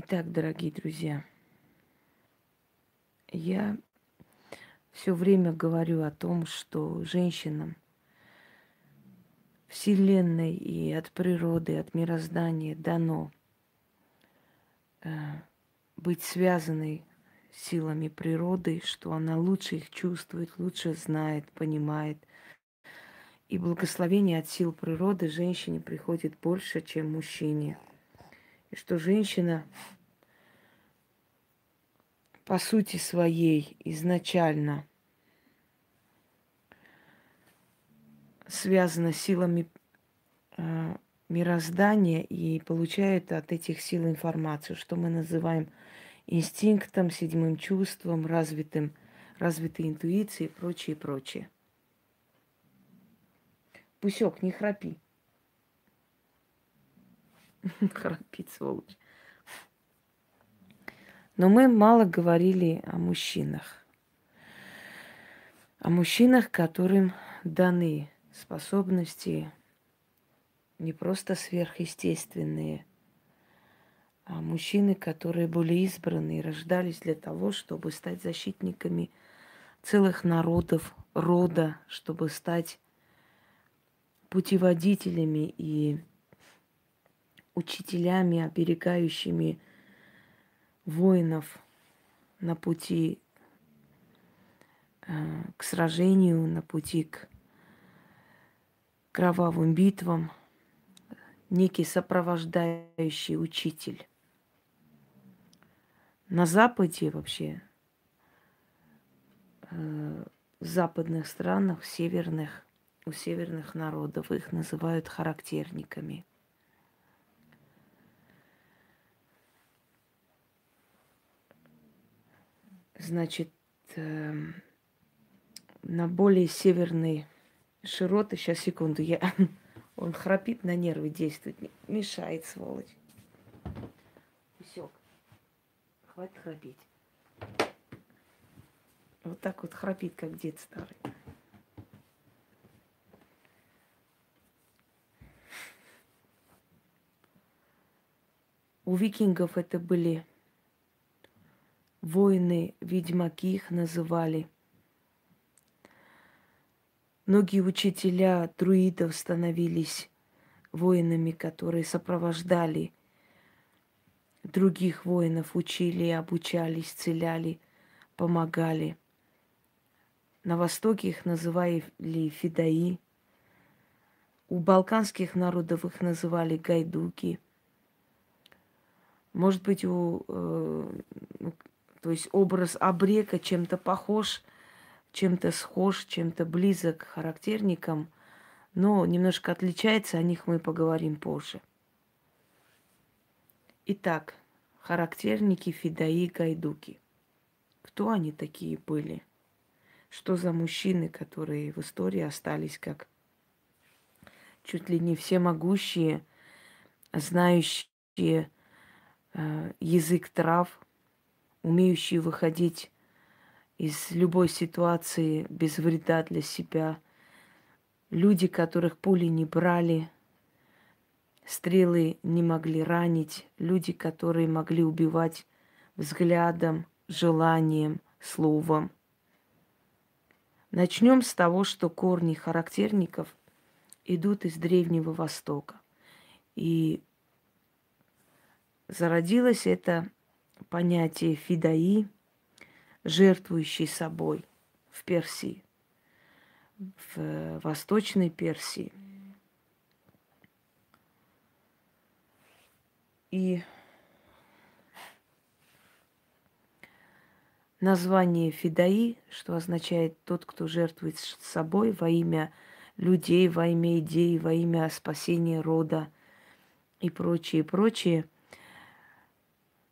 Итак, дорогие друзья, я все время говорю о том, что женщинам Вселенной и от природы, от мироздания дано э, быть связанной силами природы, что она лучше их чувствует, лучше знает, понимает. И благословение от сил природы женщине приходит больше, чем мужчине. И что женщина по сути своей изначально связана силами э, мироздания и получает от этих сил информацию, что мы называем инстинктом, седьмым чувством, развитым, развитой интуицией и прочее, прочее. Пусек, не храпи. Храпит, сволочь. Но мы мало говорили о мужчинах. О мужчинах, которым даны способности не просто сверхъестественные, а мужчины, которые были избраны и рождались для того, чтобы стать защитниками целых народов, рода, чтобы стать путеводителями и учителями, оберегающими воинов на пути э, к сражению, на пути к кровавым битвам, некий сопровождающий учитель. На Западе вообще, э, в западных странах, северных, у северных народов их называют характерниками. Значит, э, на более северной широты, сейчас секунду, я он храпит, на нервы действует, мешает, сволочь. Усек. Хватит храпеть. Вот так вот храпит, как дед старый. У викингов это были воины, ведьмаки их называли. Многие учителя друидов становились воинами, которые сопровождали других воинов учили, обучали, исцеляли, помогали. На Востоке их называли фидаи. У балканских народов их называли гайдуки. Может быть, у, э, ну, то есть образ обрека чем-то похож, чем-то схож, чем-то близок к характерникам, но немножко отличается, о них мы поговорим позже. Итак, характерники Фидаи Гайдуки. Кто они такие были? Что за мужчины, которые в истории остались как чуть ли не все могущие, знающие э, язык трав, умеющие выходить из любой ситуации без вреда для себя. Люди, которых пули не брали, Стрелы не могли ранить, люди, которые могли убивать взглядом, желанием, словом. Начнем с того, что корни характерников идут из Древнего Востока. И зародилось это понятие фидаи, жертвующий собой в Персии, в Восточной Персии – И название Фидаи, что означает тот, кто жертвует собой во имя людей, во имя идей, во имя спасения рода и прочее, прочее.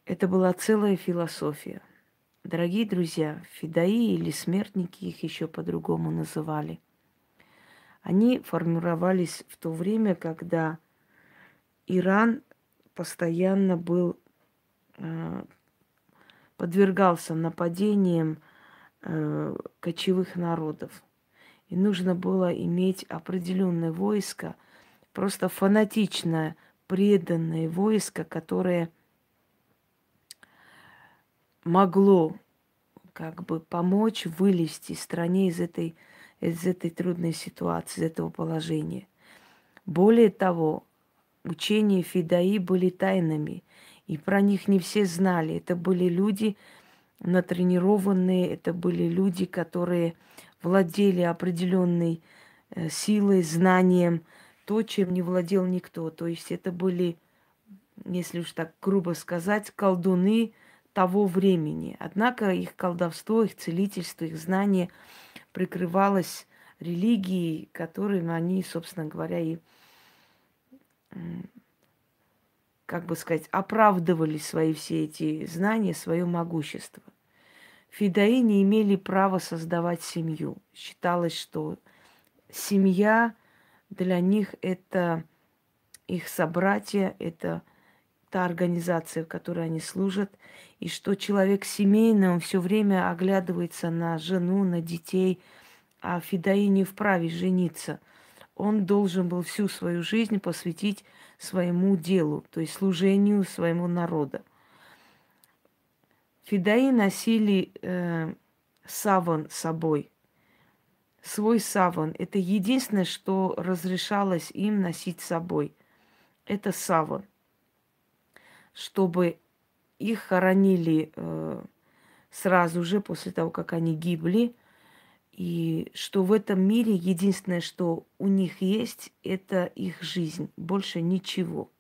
Это была целая философия. Дорогие друзья, фидаи или смертники их еще по-другому называли. Они формировались в то время, когда Иран постоянно был, э, подвергался нападениям э, кочевых народов. И нужно было иметь определенное войско, просто фанатичное, преданное войско, которое могло как бы помочь вылезти стране из этой, из этой трудной ситуации, из этого положения. Более того, учения Фидаи были тайнами, и про них не все знали. Это были люди натренированные, это были люди, которые владели определенной э, силой, знанием, то, чем не владел никто. То есть это были, если уж так грубо сказать, колдуны того времени. Однако их колдовство, их целительство, их знание прикрывалось религией, которым они, собственно говоря, и как бы сказать, оправдывали свои все эти знания, свое могущество. Фидаи не имели права создавать семью. Считалось, что семья для них это их собратья, это та организация, в которой они служат, и что человек семейный, он все время оглядывается на жену, на детей, а Фидаи не вправе жениться. Он должен был всю свою жизнь посвятить своему делу, то есть служению своему народу. Фидаи носили э, саван с собой. Свой саван. Это единственное, что разрешалось им носить с собой. Это саван. Чтобы их хоронили э, сразу же после того, как они гибли. И что в этом мире единственное, что у них есть, это их жизнь. Больше ничего.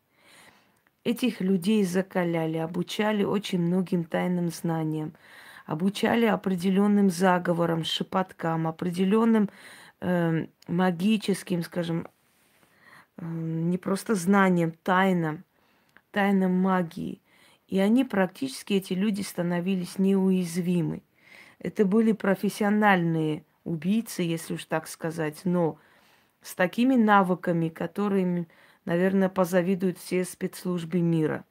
Этих людей закаляли, обучали очень многим тайным знаниям, обучали определенным заговорам, шепоткам, определенным э, магическим, скажем, э, не просто знаниям, тайнам, тайнам магии. И они практически, эти люди, становились неуязвимы. Это были профессиональные убийцы, если уж так сказать, но с такими навыками, которыми Наверное, позавидуют все спецслужбы мира.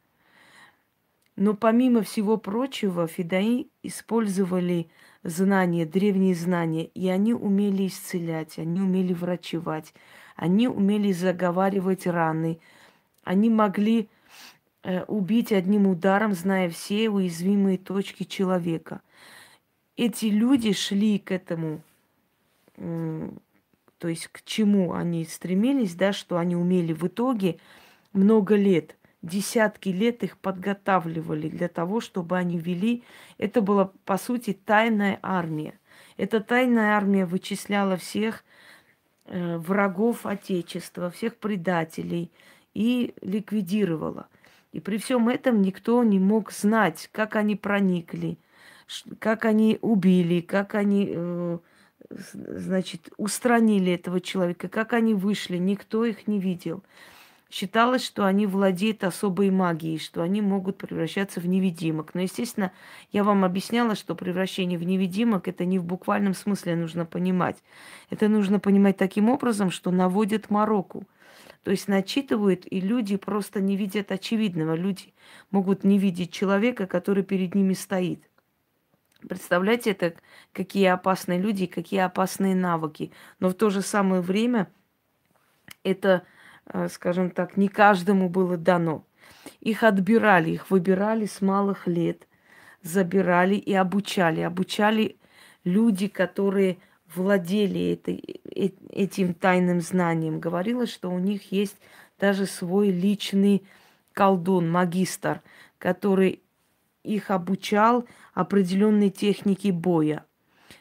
Но помимо всего прочего, фидаи использовали знания, древние знания, и они умели исцелять, они умели врачевать, они умели заговаривать раны, они могли убить одним ударом, зная все уязвимые точки человека. Эти люди шли к этому то есть к чему они стремились, да, что они умели в итоге много лет, десятки лет их подготавливали для того, чтобы они вели. Это была, по сути, тайная армия. Эта тайная армия вычисляла всех э, врагов Отечества, всех предателей и ликвидировала. И при всем этом никто не мог знать, как они проникли, как они убили, как они э, значит, устранили этого человека, как они вышли, никто их не видел. Считалось, что они владеют особой магией, что они могут превращаться в невидимок. Но, естественно, я вам объясняла, что превращение в невидимок это не в буквальном смысле нужно понимать. Это нужно понимать таким образом, что наводят мороку. То есть начитывают, и люди просто не видят очевидного. Люди могут не видеть человека, который перед ними стоит. Представляете, это какие опасные люди, какие опасные навыки. Но в то же самое время это, э, скажем так, не каждому было дано. Их отбирали, их выбирали с малых лет, забирали и обучали. Обучали люди, которые владели этой, э, этим тайным знанием. Говорилось, что у них есть даже свой личный колдун, магистр, который их обучал определенной технике боя.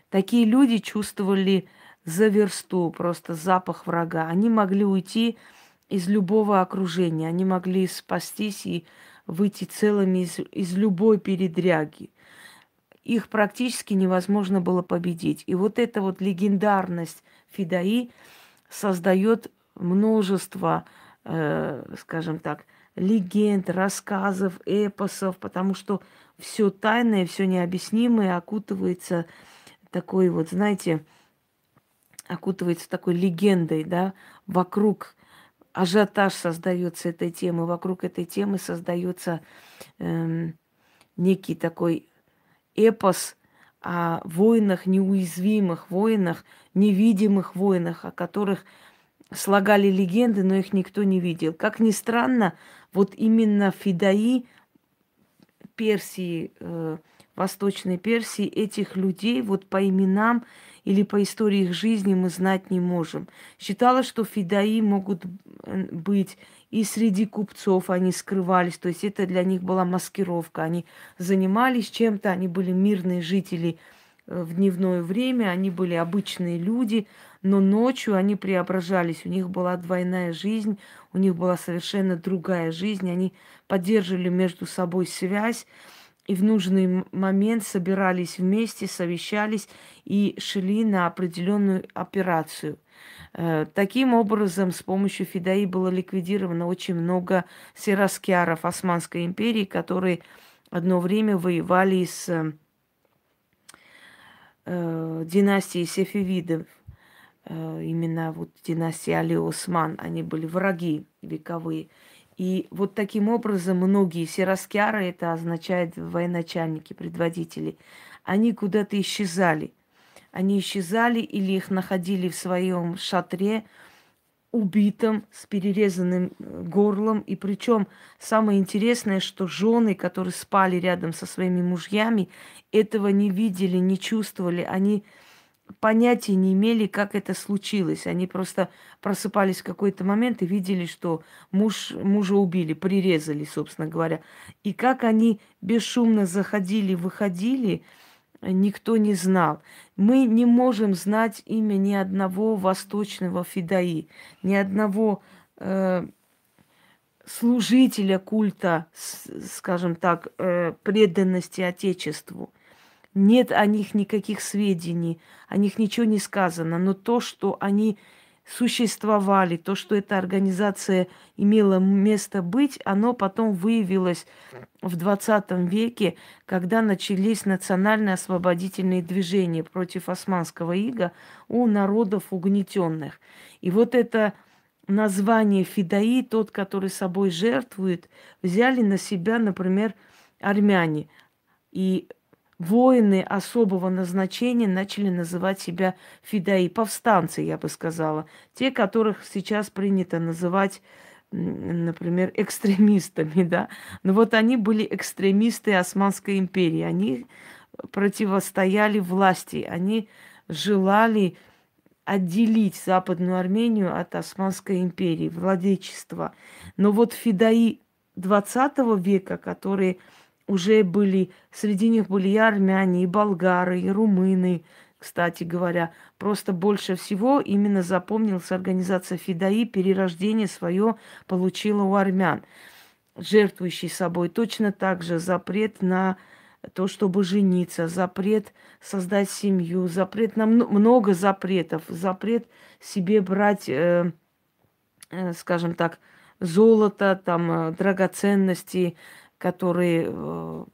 Такие люди чувствовали за версту просто запах врага. Они могли уйти из любого окружения, они могли спастись и выйти целыми из, из любой передряги. Их практически невозможно было победить. И вот эта вот легендарность Фидаи создает множество, э, скажем так, легенд, рассказов, эпосов, потому что все тайное, все необъяснимое окутывается такой вот, знаете, окутывается такой легендой, да, вокруг ажиотаж создается этой темы, вокруг этой темы создается эм, некий такой эпос о воинах, неуязвимых воинах, невидимых воинах, о которых слагали легенды, но их никто не видел. Как ни странно, вот именно Фидаи Персии, э, Восточной Персии, этих людей вот по именам или по истории их жизни мы знать не можем. Считалось, что фидаи могут быть и среди купцов, они скрывались, то есть это для них была маскировка. Они занимались чем-то, они были мирные жители э, в дневное время, они были обычные люди, но ночью они преображались, у них была двойная жизнь, у них была совершенно другая жизнь, они поддерживали между собой связь, и в нужный момент собирались вместе, совещались и шли на определенную операцию. Э, таким образом, с помощью Фидаи было ликвидировано очень много сираскиаров Османской империи, которые одно время воевали с э, династией Сефевидов. Э, именно вот династия Али Осман, они были враги вековые. И вот таким образом многие сираскяры, это означает военачальники, предводители, они куда-то исчезали. Они исчезали или их находили в своем шатре, убитым, с перерезанным э, горлом. И причем самое интересное, что жены, которые спали рядом со своими мужьями, этого не видели, не чувствовали. Они понятия не имели, как это случилось. Они просто просыпались в какой-то момент и видели, что муж, мужа убили, прирезали, собственно говоря. И как они бесшумно заходили, выходили, никто не знал. Мы не можем знать имя ни одного восточного фидаи, ни одного э, служителя культа, скажем так, э, преданности Отечеству – нет о них никаких сведений, о них ничего не сказано, но то, что они существовали, то, что эта организация имела место быть, оно потом выявилось в 20 веке, когда начались национальные освободительные движения против османского ига у народов угнетенных. И вот это название Фидаи, тот, который собой жертвует, взяли на себя, например, армяне. И воины особого назначения начали называть себя фидаи, повстанцы, я бы сказала. Те, которых сейчас принято называть, например, экстремистами, да. Но вот они были экстремисты Османской империи. Они противостояли власти, они желали отделить Западную Армению от Османской империи, владычества. Но вот фидаи 20 века, которые уже были, среди них были и армяне, и болгары, и румыны, кстати говоря. Просто больше всего именно запомнилась организация Фидаи, перерождение свое получила у армян, жертвующий собой. Точно так же запрет на то, чтобы жениться, запрет создать семью, запрет на много запретов, запрет себе брать, э, э, скажем так, золото, там, э, драгоценности, которые э,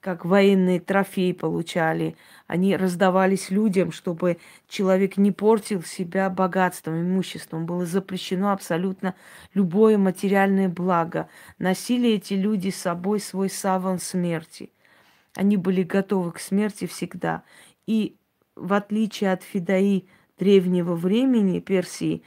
как военные трофеи получали. Они раздавались людям, чтобы человек не портил себя богатством, имуществом. Было запрещено абсолютно любое материальное благо. Носили эти люди с собой свой саван смерти. Они были готовы к смерти всегда. И в отличие от фидаи древнего времени Персии,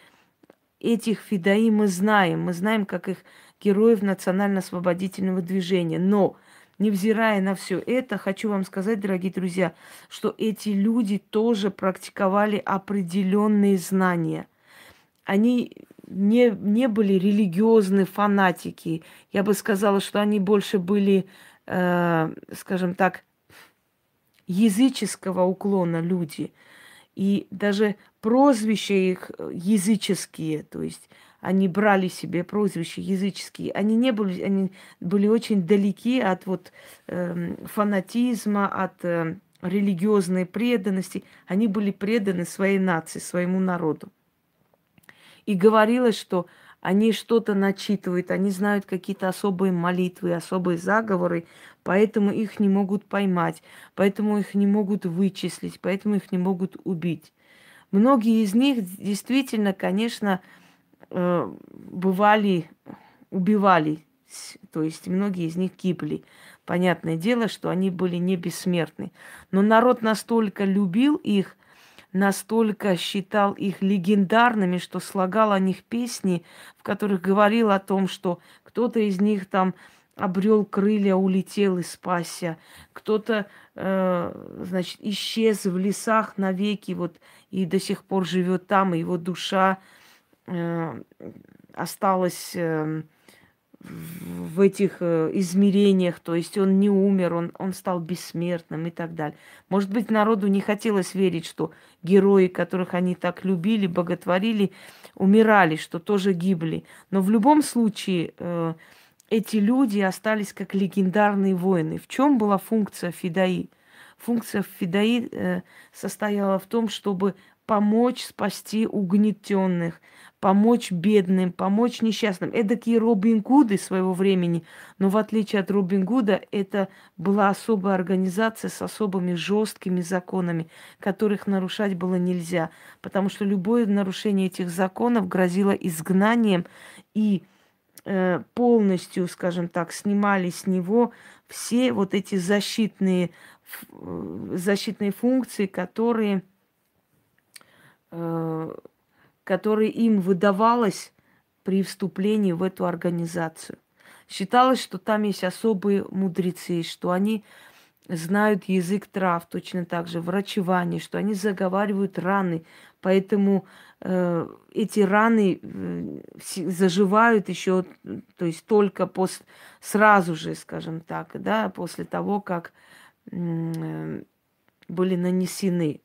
этих фидаи мы знаем. Мы знаем, как их героев национально-освободительного движения. Но, невзирая на все это, хочу вам сказать, дорогие друзья, что эти люди тоже практиковали определенные знания. Они не, не были религиозные фанатики. Я бы сказала, что они больше были, э, скажем так, языческого уклона люди. И даже прозвища их языческие, то есть они брали себе прозвища языческие, они не были, они были очень далеки от вот э, фанатизма, от э, религиозной преданности. Они были преданы своей нации, своему народу. И говорилось, что они что-то начитывают, они знают какие-то особые молитвы, особые заговоры, поэтому их не могут поймать, поэтому их не могут вычислить, поэтому их не могут убить. Многие из них действительно, конечно, Э, бывали, убивали, то есть многие из них гибли. Понятное дело, что они были не бессмертны. Но народ настолько любил их, настолько считал их легендарными, что слагал о них песни, в которых говорил о том, что кто-то из них там обрел крылья, улетел и спасся. Кто-то, э, значит, исчез в лесах навеки, вот, и до сих пор живет там, и его душа э, осталась э, в этих э, измерениях, то есть он не умер, он, он стал бессмертным и так далее. Может быть, народу не хотелось верить, что герои, которых они так любили, боготворили, умирали, что тоже гибли. Но в любом случае э, эти люди остались как легендарные воины. В чем была функция Фидаи? Функция Фидаи э, состояла в том, чтобы помочь спасти угнетенных, помочь бедным, помочь несчастным. Эдакие Робин Гуды своего времени. Но в отличие от Робин Гуда, это была особая организация с особыми жесткими законами, которых нарушать было нельзя. Потому что любое нарушение этих законов грозило изгнанием и полностью, скажем так, снимали с него все вот эти защитные, э, защитные функции, которые э, которое им выдавалось при вступлении в эту организацию. Считалось, что там есть особые мудрецы, что они знают язык трав, точно так же врачевание, что они заговаривают раны, поэтому э, эти раны э, заживают еще, то есть только после, сразу же, скажем так, да, после того, как э, были нанесены.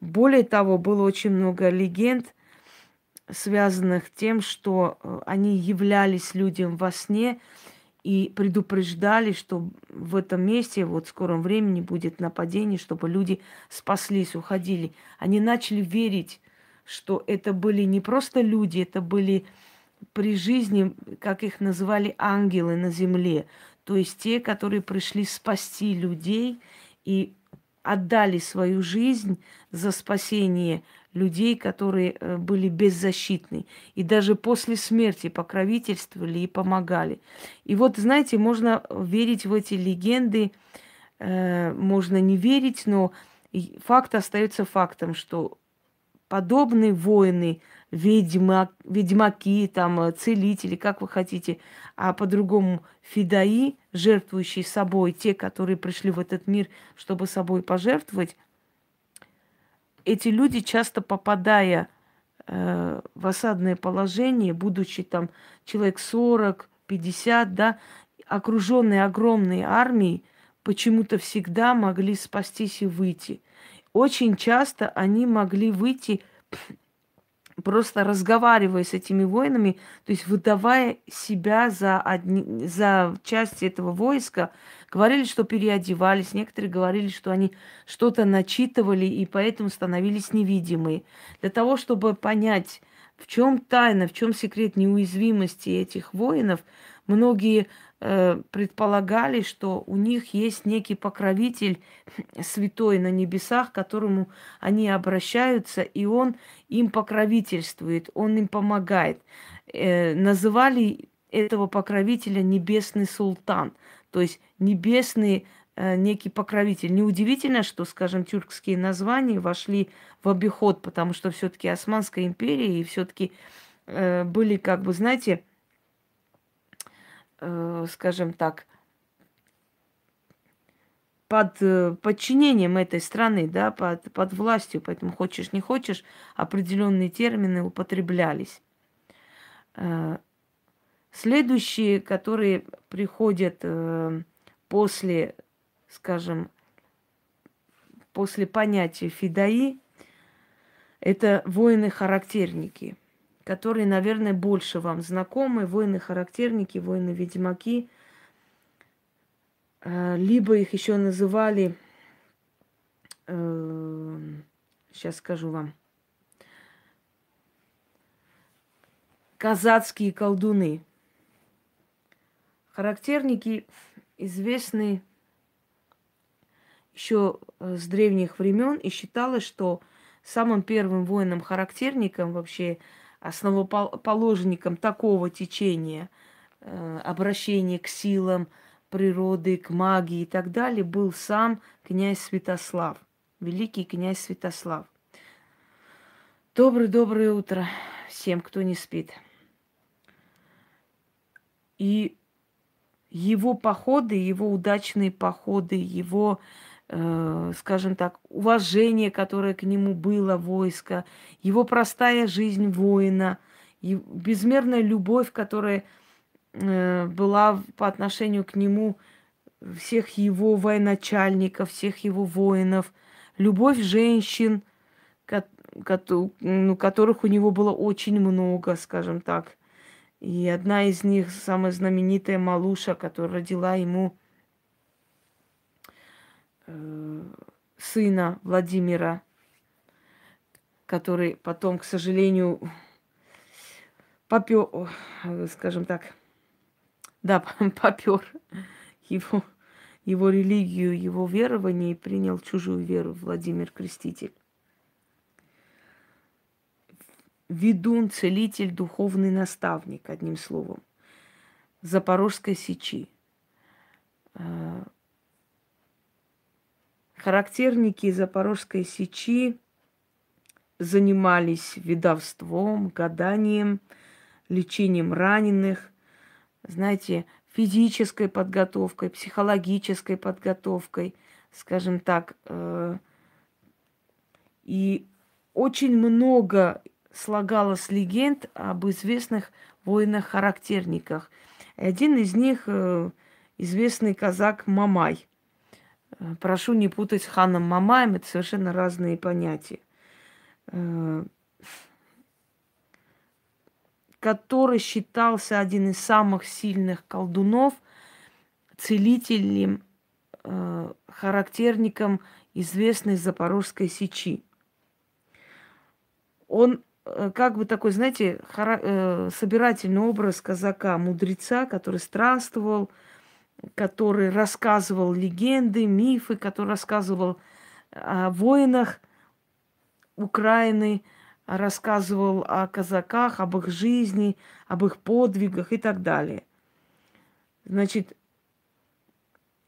Более того, было очень много легенд связанных тем, что э, они являлись людям во сне и предупреждали, что в этом месте вот в скором времени будет нападение, чтобы люди спаслись, уходили. Они начали верить, что это были не просто люди, это были при жизни, как их называли, ангелы на земле. То есть те, которые пришли спасти людей и отдали свою жизнь за спасение людей, которые э, были беззащитны. И даже после смерти покровительствовали и помогали. И вот, знаете, можно верить в эти легенды, э, можно не верить, но факт остается фактом, что подобные воины, ведьма, ведьмаки, там, э, целители, как вы хотите, а по-другому фидаи, жертвующие собой, те, которые пришли в этот мир, чтобы собой пожертвовать, эти люди, часто попадая э, в осадное положение, будучи там человек 40, 50, да, окруженные огромной армией, почему-то всегда могли спастись и выйти. Очень часто они могли выйти просто разговаривая с этими воинами, то есть выдавая себя за, одни, за часть этого войска, говорили, что переодевались, некоторые говорили, что они что-то начитывали и поэтому становились невидимые. Для того, чтобы понять, в чем тайна, в чем секрет неуязвимости этих воинов, многие предполагали, что у них есть некий покровитель святой на небесах, к которому они обращаются, и он им покровительствует, он им помогает. Э, называли этого покровителя небесный султан, то есть небесный э, некий покровитель. Неудивительно, что, скажем, тюркские названия вошли в обиход, потому что все-таки Османская империя и все-таки э, были, как бы, знаете, э, скажем так, под э, подчинением этой страны, да, под, под властью, поэтому хочешь не хочешь, определенные термины употреблялись. Э, следующие, которые приходят э, после, скажем, после понятия фидаи, это воины-характерники – которые, наверное, больше вам знакомы, воины-характерники, воины-ведьмаки. Э, либо их еще называли, сейчас э, скажу вам, казацкие колдуны. Характерники известны еще с древних времен, и считалось, что самым первым воином-характерником вообще основоположником такого течения э, обращения к силам природы, к магии и так далее был сам князь Святослав, великий князь Святослав. Доброе-доброе утро всем, кто не спит. И его походы, его удачные походы, его, э, скажем так, уважение, которое к нему было войско, его простая жизнь воина, безмерная любовь, которая э, была по отношению к нему всех его военачальников, всех его воинов, любовь женщин, ну, которых у него было очень много, скажем так. И одна из них, самая знаменитая Малуша, которая родила ему э, сына Владимира, который потом, к сожалению, попер, скажем так, да, попер его, его религию, его верование и принял чужую веру Владимир Креститель. ведун, целитель, духовный наставник, одним словом, Запорожской сечи. Характерники Запорожской сечи занимались ведовством, гаданием, лечением раненых, знаете, физической подготовкой, психологической подготовкой, скажем так. Э, и очень много слагалось легенд об известных воинах-характерниках. Один из них э, известный казак Мамай. Э, прошу не путать с ханом Мамаем, это совершенно разные понятия. Э, который считался один из самых сильных колдунов, целителем, характерником известной Запорожской сечи. Он Э, как бы такой, знаете, э, собирательный образ казака, мудреца, который странствовал, который рассказывал легенды, мифы, который рассказывал о воинах Украины, рассказывал о казаках, об их жизни, об их подвигах и так далее. Значит,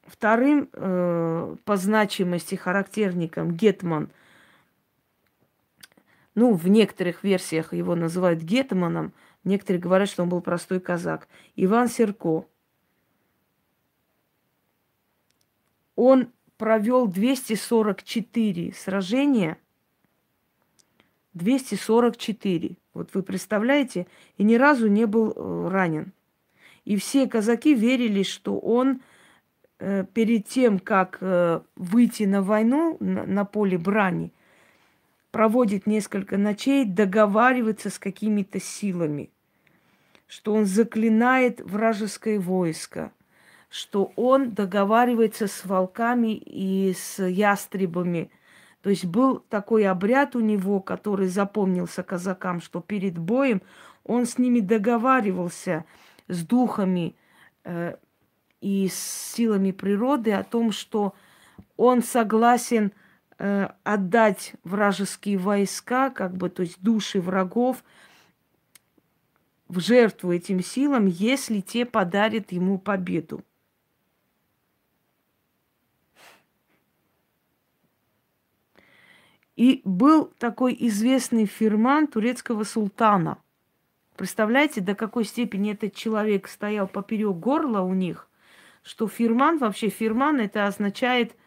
вторым э, по значимости характерником Гетман – ну, в некоторых версиях его называют гетманом, некоторые говорят, что он был простой казак. Иван Серко. Он провел 244 сражения. 244. Вот вы представляете, и ни разу не был э, ранен. И все казаки верили, что он э, перед тем, как э, выйти на войну, на, на поле брани, проводит несколько ночей, договаривается с какими-то силами, что он заклинает вражеское войско, что он договаривается с волками и с ястребами. То есть был такой обряд у него, который запомнился казакам, что перед боем он с ними договаривался, с духами э, и с силами природы о том, что он согласен – э, отдать вражеские войска, как бы, то есть души врагов, в жертву этим силам, если те подарят ему победу. И был такой известный фирман турецкого султана. Представляете, до какой степени этот человек стоял поперек горла у них, что фирман, вообще фирман, это означает –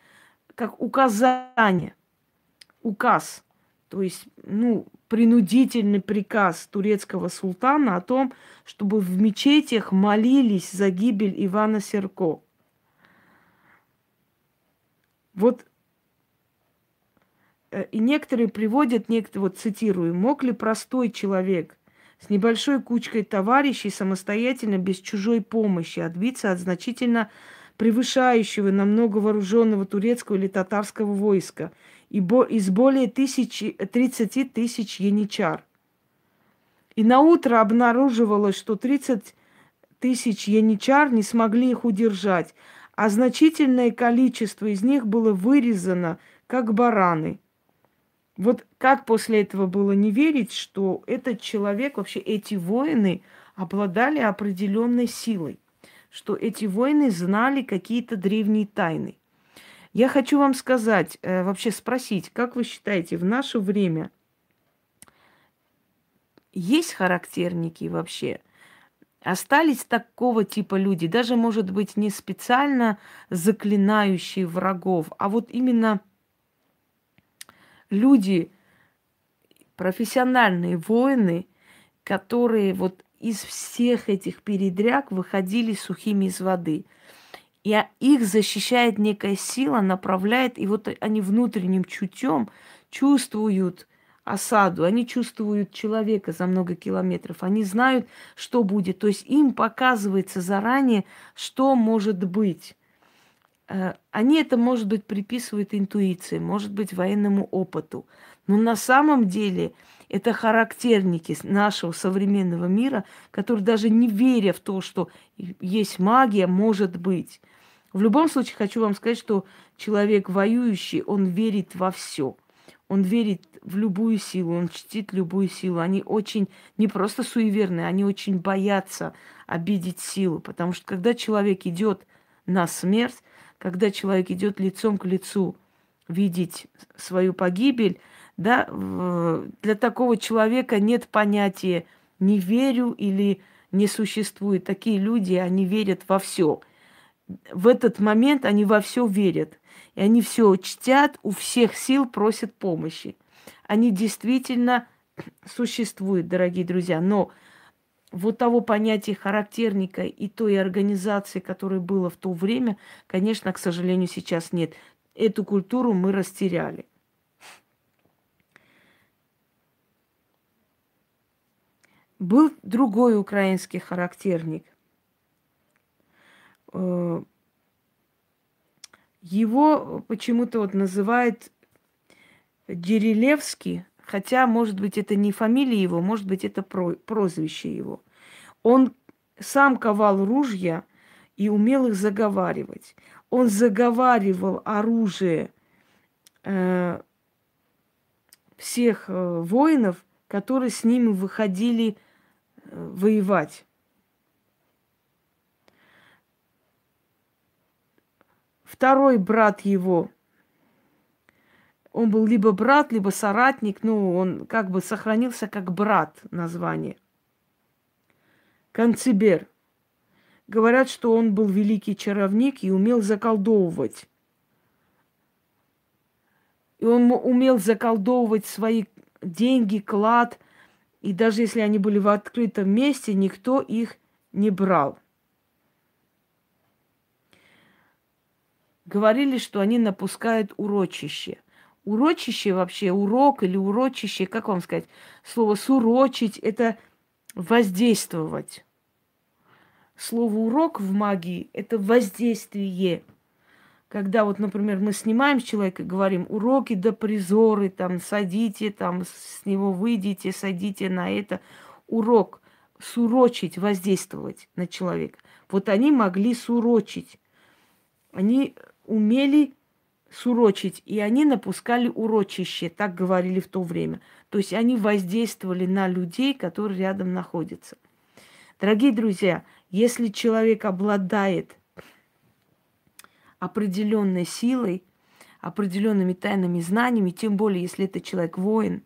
как указание, указ, то есть, ну, принудительный приказ турецкого султана о том, чтобы в мечетях молились за гибель Ивана Серко. Вот и некоторые приводят, некоторые, вот цитирую, мог ли простой человек с небольшой кучкой товарищей самостоятельно, без чужой помощи, отбиться от значительно превышающего намного вооруженного турецкого или татарского войска и бо- из более тысячи, 30 тысяч яничар. И на утро обнаруживалось, что 30 тысяч яничар не смогли их удержать, а значительное количество из них было вырезано, как бараны. Вот как после этого было не верить, что этот человек, вообще эти воины обладали определенной силой что эти воины знали какие-то древние тайны. Я хочу вам сказать, э, вообще спросить, как вы считаете, в наше время есть характерники вообще? Остались такого типа люди, даже, может быть, не специально заклинающие врагов, а вот именно люди, профессиональные воины, которые вот из всех этих передряг выходили сухими из воды. И их защищает некая сила, направляет, и вот они внутренним чутьем чувствуют осаду, они чувствуют человека за много километров, они знают, что будет. То есть им показывается заранее, что может быть. Э, они это, может быть, приписывают интуиции, может быть, военному опыту. Но на самом деле это характерники нашего современного мира, которые даже не веря в то, что есть магия, может быть. В любом случае хочу вам сказать, что человек воюющий, он верит во все. Он верит в любую силу, он чтит любую силу. Они очень не просто суеверные, они очень боятся обидеть силу. Потому что когда человек идет на смерть, когда человек идет лицом к лицу видеть свою погибель, да, для такого человека нет понятия не верю или не существует. Такие люди, они верят во все. В этот момент они во все верят. И они все чтят, у всех сил просят помощи. Они действительно существуют, дорогие друзья. Но вот того понятия характерника и той организации, которая была в то время, конечно, к сожалению, сейчас нет. Эту культуру мы растеряли. Был другой украинский характерник. Э, его почему-то вот называют Дерилевский, хотя, может быть, это не фамилия его, может быть, это прозвище его. Он сам ковал ружья и умел их заговаривать. Он заговаривал оружие э, всех э, воинов, которые с ними выходили э, воевать. Второй брат его, он был либо брат, либо соратник, ну, он как бы сохранился как брат название. Канцибер. Говорят, что он был великий чаровник и умел заколдовывать. И он умел заколдовывать свои деньги, клад. И даже если они были в открытом месте, никто их не брал. говорили, что они напускают урочище. Урочище вообще, урок или урочище, как вам сказать? Слово сурочить – это воздействовать. Слово урок в магии – это воздействие. Когда вот, например, мы снимаем с человека, говорим уроки да призоры, там, садите, там, с него выйдите, садите на это. Урок – сурочить, воздействовать на человека. Вот они могли сурочить. Они умели сурочить, и они напускали урочище, так говорили в то время. То есть они воздействовали на людей, которые рядом находятся. Дорогие друзья, если человек обладает определенной силой, определенными тайными знаниями, тем более, если это человек воин,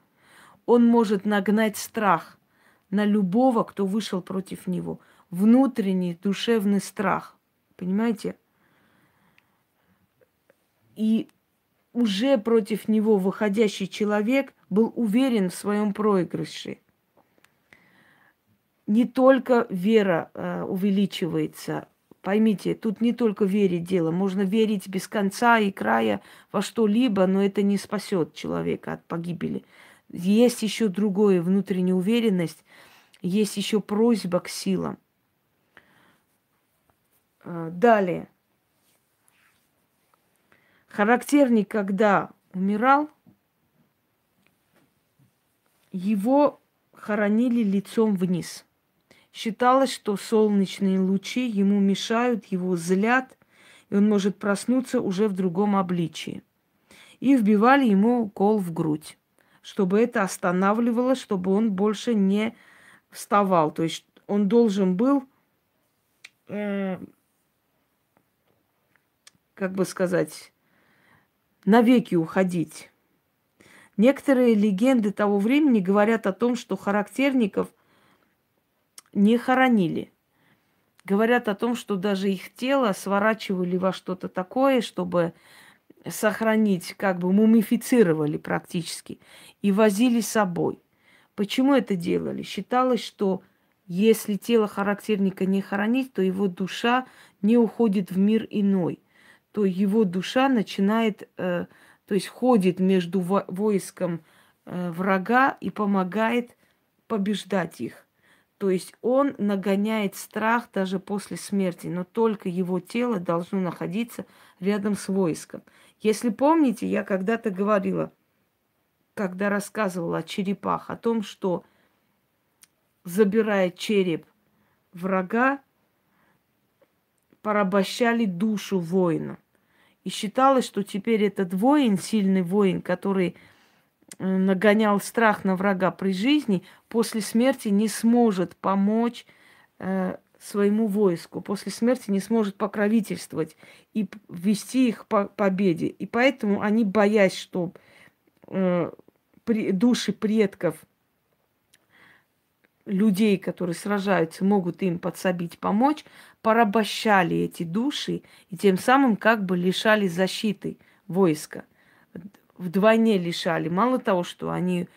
он может нагнать страх на любого, кто вышел против него. Внутренний душевный страх. Понимаете? И уже против него выходящий человек был уверен в своем проигрыше. Не только вера э, увеличивается. Поймите, тут не только верить дело. Можно верить без конца и края во что-либо, но это не спасет человека от погибели. Есть еще другое, внутренняя уверенность, есть еще просьба к силам. Э, далее. Характерник, когда умирал, его хоронили лицом вниз. Считалось, что солнечные лучи ему мешают, его злят, и он может проснуться уже в другом обличии. И вбивали ему укол в грудь, чтобы это останавливало, чтобы он больше не вставал. То есть он должен был, э, как бы сказать, навеки уходить. Некоторые легенды того времени говорят о том, что характерников не хоронили. говорят о том, что даже их тело сворачивали во что-то такое, чтобы сохранить, как бы мумифицировали практически и возили с собой. Почему это делали? Считалось, что если тело характерника не хоронить, то его душа не уходит в мир иной. То его душа начинает, э, то есть ходит между войском э, врага и помогает побеждать их. То есть он нагоняет страх даже после смерти, но только его тело должно находиться рядом с войском. Если помните, я когда-то говорила, когда рассказывала о черепах, о том, что забирая череп врага, порабощали душу воина. И считалось, что теперь этот воин, сильный воин, который э, нагонял страх на врага при жизни, после смерти не сможет помочь э, своему войску, после смерти не сможет покровительствовать и вести их по победе. И поэтому они, боясь, что э, при, души предков людей, которые сражаются, могут им подсобить, помочь, порабощали эти души и тем самым как бы лишали защиты войска. Вдвойне лишали. Мало того, что они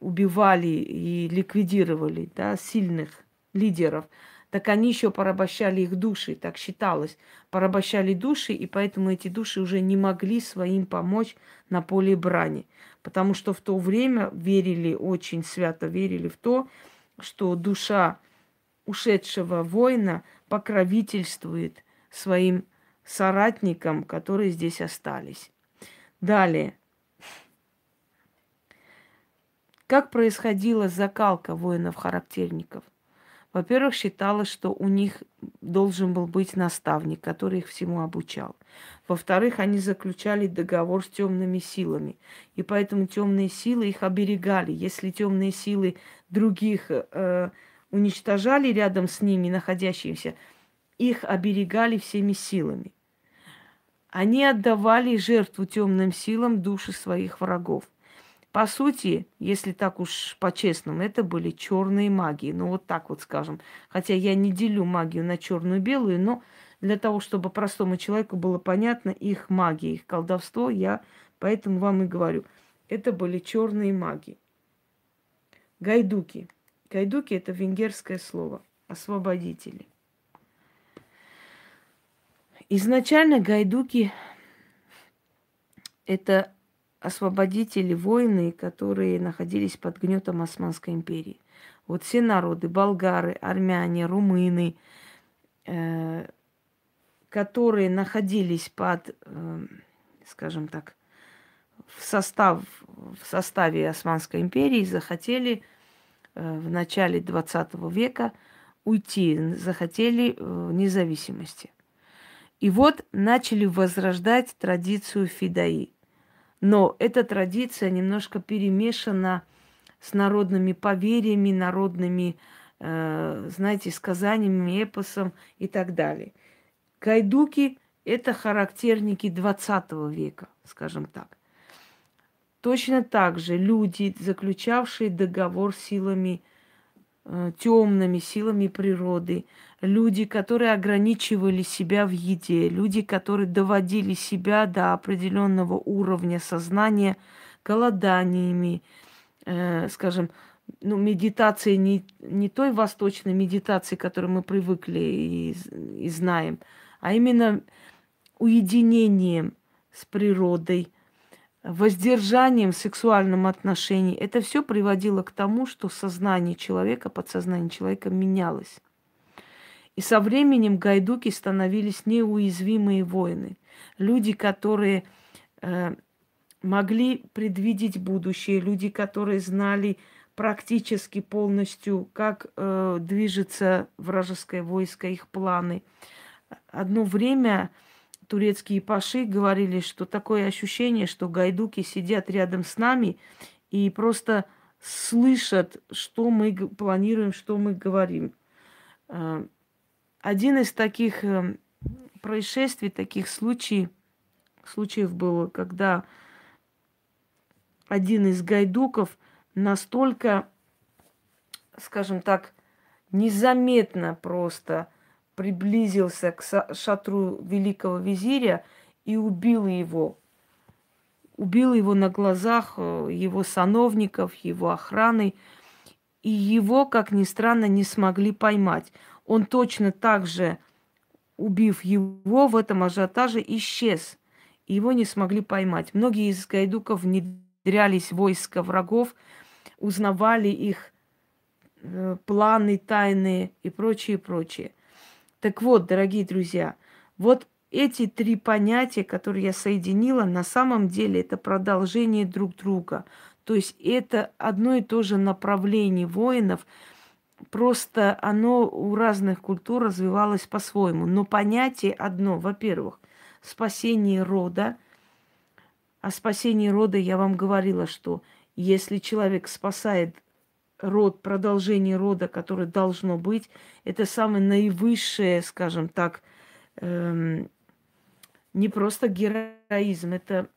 убивали и ликвидировали да, сильных лидеров, так они еще порабощали их души, так считалось. Порабощали души, и поэтому эти души уже не могли своим помочь на поле брани. Потому что в то время верили, очень свято верили в то, что душа ушедшего воина покровительствует своим соратникам, которые здесь остались. Далее. Как происходила закалка воинов-характерников? Во-первых, считалось, что у них должен был быть наставник, который их всему обучал. Во-вторых, они заключали договор с темными силами. И поэтому темные силы их оберегали. Если темные силы других э, уничтожали рядом с ними находящимся, их оберегали всеми силами. Они отдавали жертву темным силам души своих врагов. По сути, если так уж по-честному, это были черные магии. Ну, вот так вот скажем. Хотя я не делю магию на черную и белую, но для того, чтобы простому человеку было понятно их магия, их колдовство, я поэтому вам и говорю. Это были черные маги. Гайдуки. Гайдуки это венгерское слово. Освободители. Изначально гайдуки это освободители, воины, которые находились под гнетом Османской империи. Вот все народы, болгары, армяне, румыны, э, которые находились под, э, скажем так, в, состав, в составе Османской империи, захотели э, в начале 20 века уйти, захотели э, независимости. И вот начали возрождать традицию фидаи – но эта традиция немножко перемешана с народными поверьями, народными, э, знаете, сказаниями, эпосом и так далее. Гайдуки – это характерники 20 века, скажем так. Точно так же люди, заключавшие договор силами Э, темными силами природы, люди, которые ограничивали себя в еде, люди, которые доводили себя до определенного уровня сознания голоданиями, э, скажем, ну, медитации не, не той восточной медитации, к которой мы привыкли и, и знаем, а именно уединением с природой – воздержанием в сексуальном отношении, это все приводило к тому, что сознание человека, подсознание человека менялось. И со временем гайдуки становились неуязвимые воины. Люди, которые э, могли предвидеть будущее, люди, которые знали практически полностью, как э, движется вражеское войско, их планы. Одно время турецкие паши говорили, что такое ощущение, что гайдуки сидят рядом с нами и просто слышат, что мы планируем, что мы говорим. Один из таких э, происшествий, таких случаев, случаев было, когда один из гайдуков настолько, скажем так, незаметно просто приблизился к шатру великого визиря и убил его. Убил его на глазах э, его сановников, его охраны. И его, как ни странно, не смогли поймать. Он точно так же, убив его, в этом ажиотаже исчез. И его не смогли поймать. Многие из гайдуков внедрялись в войска врагов, узнавали их э, планы тайные и прочее, прочее. Так вот, дорогие друзья, вот эти три понятия, которые я соединила, на самом деле это продолжение друг друга. То есть это одно и то же направление воинов, просто оно у разных культур развивалось по-своему. Но понятие одно, во-первых, спасение рода. О спасении рода я вам говорила, что если человек спасает род, продолжение рода, которое должно быть, это самое наивысшее, скажем так, эм, не просто героизм, это,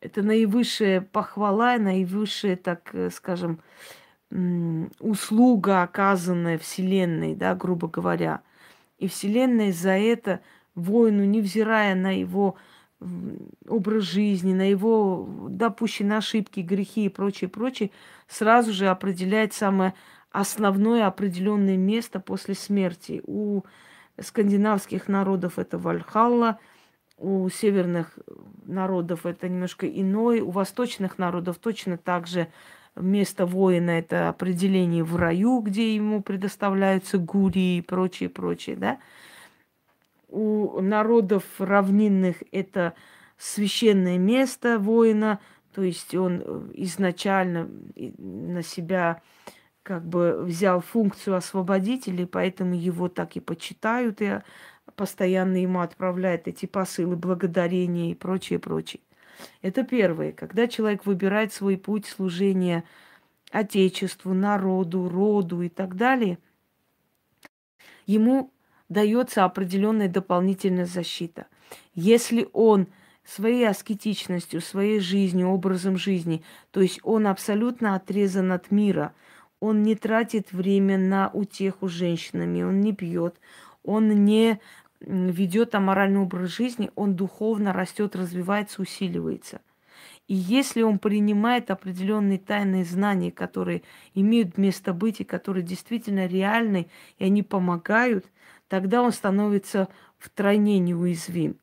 это наивысшая похвала, наивысшая, так э, скажем, услуга, оказанная Вселенной, да, грубо говоря. И Вселенная за это воину, невзирая на его образ жизни, на его допущенные ошибки, грехи и прочее, прочее, сразу же определяет самое основное определенное место после смерти. У скандинавских народов это Вальхалла, у северных народов это немножко иной, у восточных народов точно так же место воина это определение в раю, где ему предоставляются гури и прочее, прочее, да у народов равнинных это священное место воина, то есть он э, изначально на себя как бы взял функцию освободителя, поэтому его так и почитают, и постоянно ему отправляют эти посылы благодарения и прочее, прочее. Это первое. Когда человек выбирает свой путь служения Отечеству, народу, роду и так далее, ему дается определенная дополнительная защита. Если он своей аскетичностью, своей жизнью, образом жизни, то есть он абсолютно отрезан от мира, он не тратит время на утеху с женщинами, он не пьет, он не ведет аморальный образ жизни, он духовно растет, развивается, усиливается. И если он принимает определенные тайные знания, которые имеют место быть и которые действительно реальны, и они помогают, тогда он становится втройне неуязвим.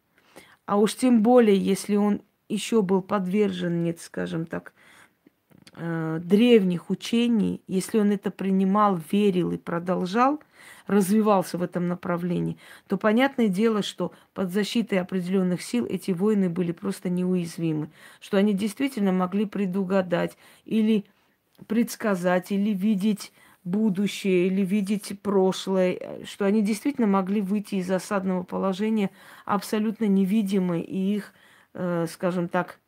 А уж тем более, если он еще был подвержен, нет, скажем так, э, древних учений, если он это принимал, верил и продолжал, развивался в этом направлении, то понятное дело, что под защитой определенных сил эти воины были просто неуязвимы, что они действительно могли предугадать или предсказать, или видеть будущее или видеть прошлое, что они действительно могли выйти из осадного положения абсолютно невидимые, и их, э, скажем так,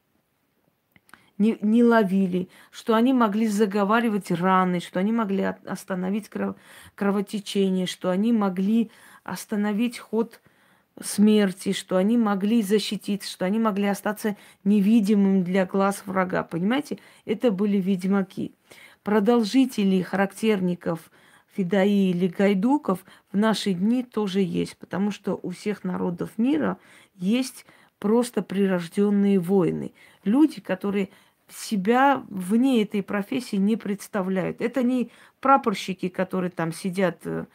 не, не ловили, что они могли заговаривать раны, что они могли остановить кров, кровотечение, что они могли остановить ход смерти, что они могли защититься, что они могли остаться невидимым для глаз врага. Понимаете, это были ведьмаки продолжителей, характерников Фидаи или Гайдуков в наши дни тоже есть, потому что у всех народов мира есть просто прирожденные воины. Люди, которые себя вне этой профессии не представляют. Это не прапорщики, которые там сидят э,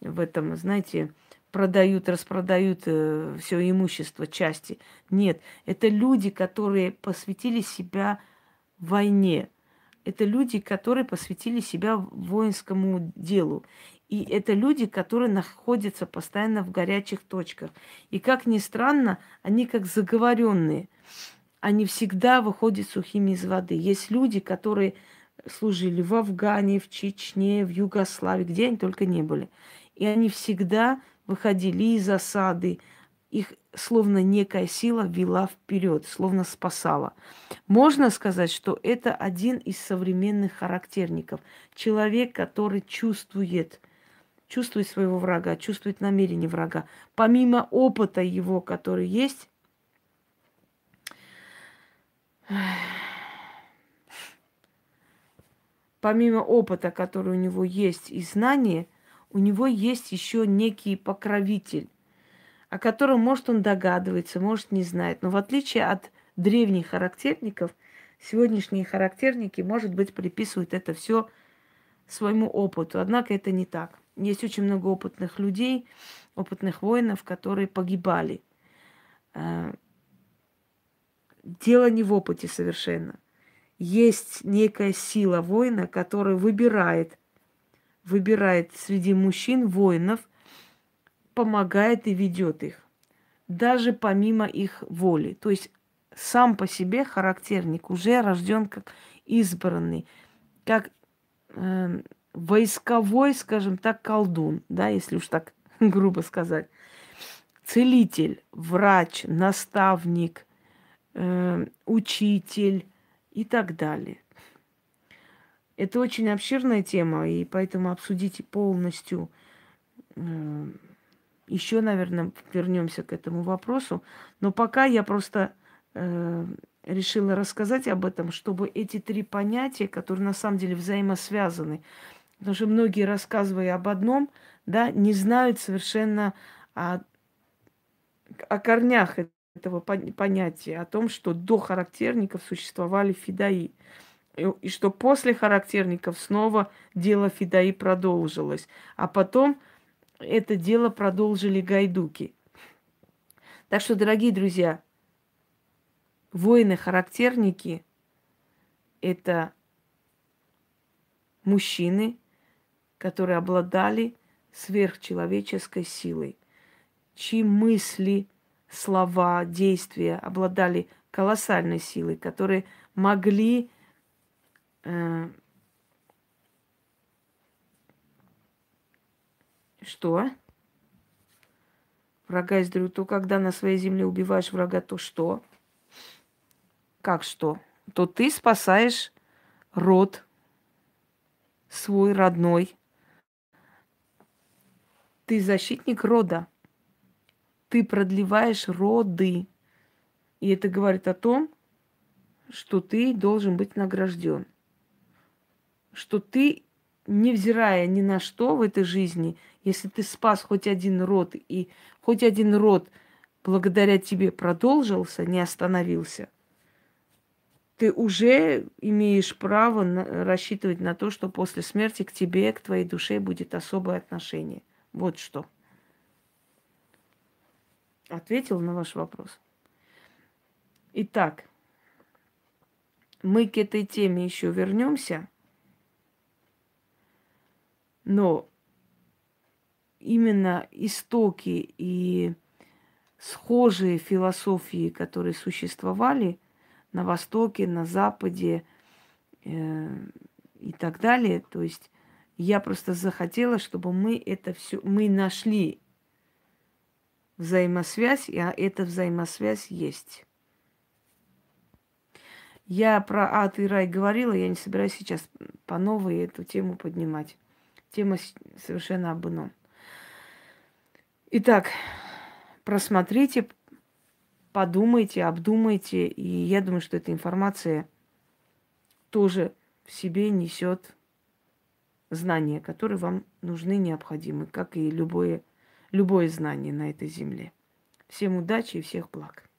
в этом, знаете, продают, распродают э, все имущество, части. Нет, это люди, которые посвятили себя войне, это люди, которые посвятили себя воинскому делу. И это люди, которые находятся постоянно в горячих точках. И как ни странно, они как заговоренные. Они всегда выходят сухими из воды. Есть люди, которые служили в Афгане, в Чечне, в Югославии, где они только не были. И они всегда выходили из осады, их словно некая сила вела вперед, словно спасала. Можно сказать, что это один из современных характерников. Человек, который чувствует, чувствует своего врага, чувствует намерение врага. Помимо опыта его, который есть, помимо опыта, который у него есть, и знания, у него есть еще некий покровитель, о котором, может, он догадывается, может, не знает. Но в отличие от древних характерников, сегодняшние характерники, может быть, приписывают это все своему опыту. Однако это не так. Есть очень много опытных людей, опытных воинов, которые погибали. Дело не в опыте совершенно. Есть некая сила воина, которая выбирает, выбирает среди мужчин воинов, помогает и ведет их, даже помимо их воли. То есть сам по себе характерник уже рожден как избранный, как э, войсковой, скажем так, колдун, да, если уж так грубо сказать. Целитель, врач, наставник, э, учитель и так далее. Это очень обширная тема, и поэтому обсудите полностью. Э, еще, наверное, вернемся к этому вопросу. Но пока я просто э, решила рассказать об этом, чтобы эти три понятия, которые на самом деле взаимосвязаны, потому что многие, рассказывая об одном, да, не знают совершенно о, о корнях этого понятия, о том, что до характерников существовали фидаи. И, и что после характерников снова дело фидаи продолжилось. А потом это дело продолжили гайдуки. Так что, дорогие друзья, воины-характерники – это мужчины, которые обладали сверхчеловеческой силой, чьи мысли, слова, действия обладали колоссальной силой, которые могли э, что? Врага из то когда на своей земле убиваешь врага, то что? Как что? То ты спасаешь род свой родной, ты защитник рода. Ты продлеваешь роды. И это говорит о том, что ты должен быть награжден. Что ты, невзирая ни на что в этой жизни, если ты спас хоть один род, и хоть один род благодаря тебе продолжился, не остановился, ты уже имеешь право на, рассчитывать на то, что после смерти к тебе, к твоей душе будет особое отношение. Вот что. Ответил на ваш вопрос. Итак, мы к этой теме еще вернемся, но именно истоки и схожие философии, которые существовали на Востоке, на Западе э, и так далее, то есть я просто захотела, чтобы мы это все, мы нашли взаимосвязь, и эта взаимосвязь есть. Я про ад и рай говорила, я не собираюсь сейчас по новой эту тему поднимать. Тема совершенно об ином. Итак, просмотрите, подумайте, обдумайте, и я думаю, что эта информация тоже в себе несет знания, которые вам нужны, необходимы, как и любое, любое знание на этой земле. Всем удачи и всех благ.